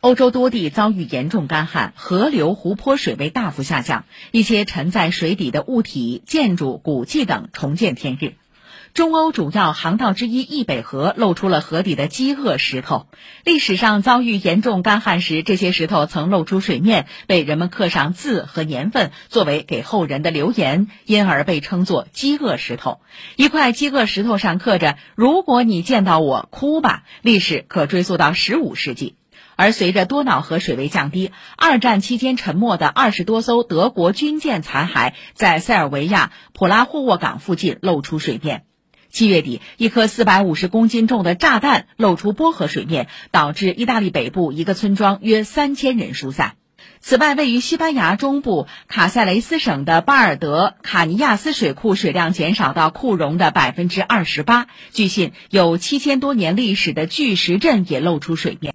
欧洲多地遭遇严重干旱，河流、湖泊水位大幅下降，一些沉在水底的物体、建筑、古迹等重见天日。中欧主要航道之一易北河露出了河底的饥饿石头。历史上遭遇严重干旱时，这些石头曾露出水面，被人们刻上字和年份，作为给后人的留言，因而被称作饥饿石头。一块饥饿石头上刻着“如果你见到我，哭吧”，历史可追溯到十五世纪。而随着多瑙河水位降低，二战期间沉没的二十多艘德国军舰残骸在塞尔维亚普拉霍沃港附近露出水面。七月底，一颗四百五十公斤重的炸弹露出波河水面，导致意大利北部一个村庄约三千人疏散。此外，位于西班牙中部卡塞雷斯省的巴尔德卡尼亚斯水库水量减少到库容的百分之二十八。据信，有七千多年历史的巨石阵也露出水面。